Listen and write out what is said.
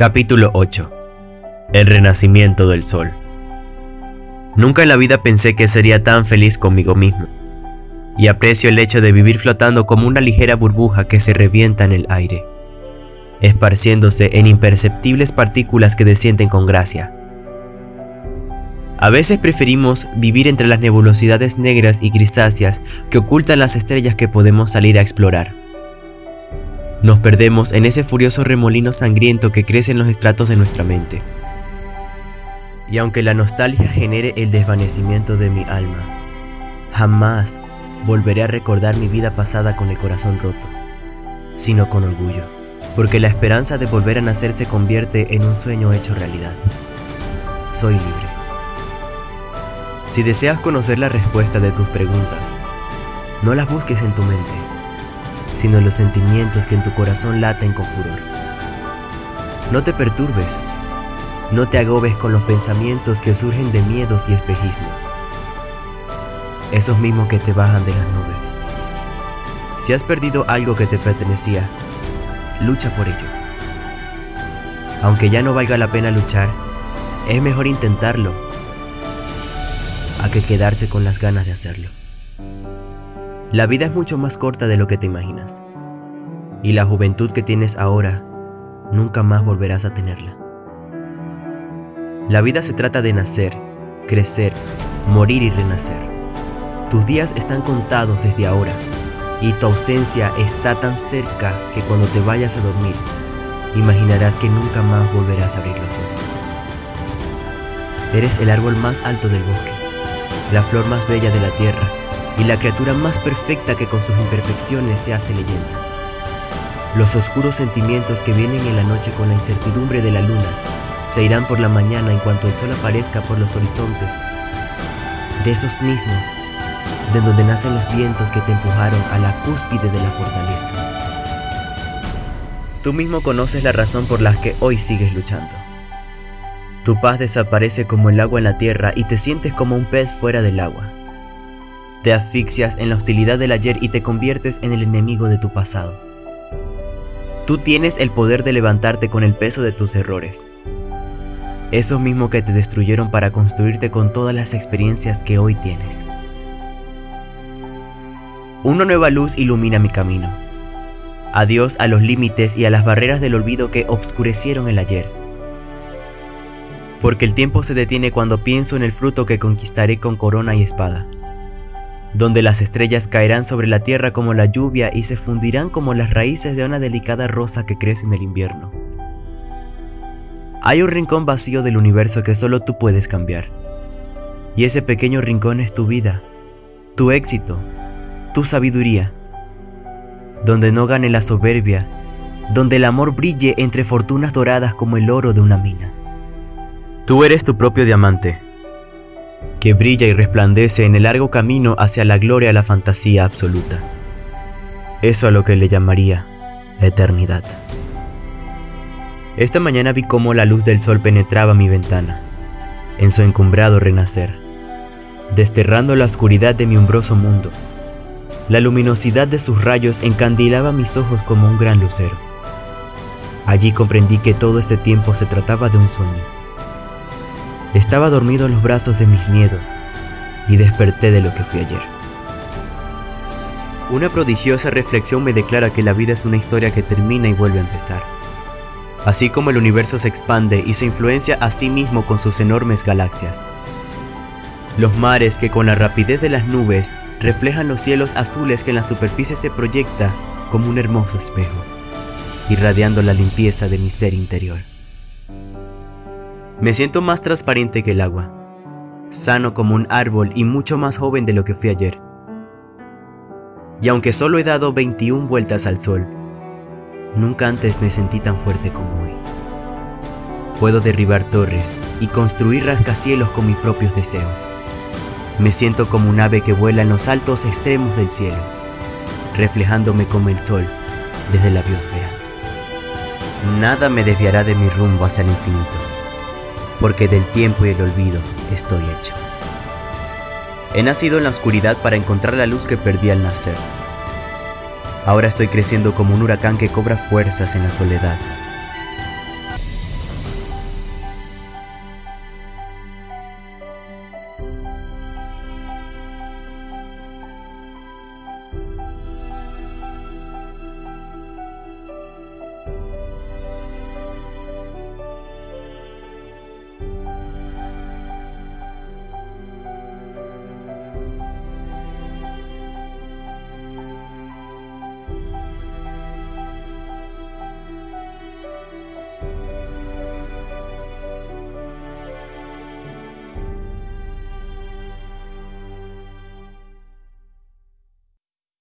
Capítulo 8 El renacimiento del sol Nunca en la vida pensé que sería tan feliz conmigo mismo, y aprecio el hecho de vivir flotando como una ligera burbuja que se revienta en el aire, esparciéndose en imperceptibles partículas que descienden con gracia. A veces preferimos vivir entre las nebulosidades negras y grisáceas que ocultan las estrellas que podemos salir a explorar. Nos perdemos en ese furioso remolino sangriento que crece en los estratos de nuestra mente. Y aunque la nostalgia genere el desvanecimiento de mi alma, jamás volveré a recordar mi vida pasada con el corazón roto, sino con orgullo, porque la esperanza de volver a nacer se convierte en un sueño hecho realidad. Soy libre. Si deseas conocer la respuesta de tus preguntas, no las busques en tu mente, sino los sentimientos que en tu corazón laten con furor. No te perturbes, no te agobes con los pensamientos que surgen de miedos y espejismos, esos mismos que te bajan de las nubes. Si has perdido algo que te pertenecía, lucha por ello. Aunque ya no valga la pena luchar, es mejor intentarlo a que quedarse con las ganas de hacerlo. La vida es mucho más corta de lo que te imaginas. Y la juventud que tienes ahora, nunca más volverás a tenerla. La vida se trata de nacer, crecer, morir y renacer. Tus días están contados desde ahora y tu ausencia está tan cerca que cuando te vayas a dormir, imaginarás que nunca más volverás a abrir los ojos. Eres el árbol más alto del bosque, la flor más bella de la tierra y la criatura más perfecta que con sus imperfecciones se hace leyenda. Los oscuros sentimientos que vienen en la noche con la incertidumbre de la luna se irán por la mañana en cuanto el sol aparezca por los horizontes. De esos mismos, de donde nacen los vientos que te empujaron a la cúspide de la fortaleza. Tú mismo conoces la razón por la que hoy sigues luchando. Tu paz desaparece como el agua en la tierra y te sientes como un pez fuera del agua. Te asfixias en la hostilidad del ayer y te conviertes en el enemigo de tu pasado. Tú tienes el poder de levantarte con el peso de tus errores. Esos mismos que te destruyeron para construirte con todas las experiencias que hoy tienes. Una nueva luz ilumina mi camino. Adiós a los límites y a las barreras del olvido que obscurecieron el ayer. Porque el tiempo se detiene cuando pienso en el fruto que conquistaré con corona y espada donde las estrellas caerán sobre la tierra como la lluvia y se fundirán como las raíces de una delicada rosa que crece en el invierno. Hay un rincón vacío del universo que solo tú puedes cambiar. Y ese pequeño rincón es tu vida, tu éxito, tu sabiduría. Donde no gane la soberbia, donde el amor brille entre fortunas doradas como el oro de una mina. Tú eres tu propio diamante, que brilla y resplandece en el largo camino hacia la gloria a la fantasía absoluta. Eso a lo que le llamaría eternidad. Esta mañana vi cómo la luz del sol penetraba mi ventana, en su encumbrado renacer, desterrando la oscuridad de mi umbroso mundo. La luminosidad de sus rayos encandilaba mis ojos como un gran lucero. Allí comprendí que todo este tiempo se trataba de un sueño estaba dormido en los brazos de mis miedos y desperté de lo que fui ayer. Una prodigiosa reflexión me declara que la vida es una historia que termina y vuelve a empezar. Así como el universo se expande y se influencia a sí mismo con sus enormes galaxias. Los mares que con la rapidez de las nubes reflejan los cielos azules que en la superficie se proyecta como un hermoso espejo, irradiando la limpieza de mi ser interior. Me siento más transparente que el agua, sano como un árbol y mucho más joven de lo que fui ayer. Y aunque solo he dado 21 vueltas al sol, nunca antes me sentí tan fuerte como hoy. Puedo derribar torres y construir rascacielos con mis propios deseos. Me siento como un ave que vuela en los altos extremos del cielo, reflejándome como el sol desde la biosfera. Nada me desviará de mi rumbo hacia el infinito porque del tiempo y el olvido estoy hecho. He nacido en la oscuridad para encontrar la luz que perdí al nacer. Ahora estoy creciendo como un huracán que cobra fuerzas en la soledad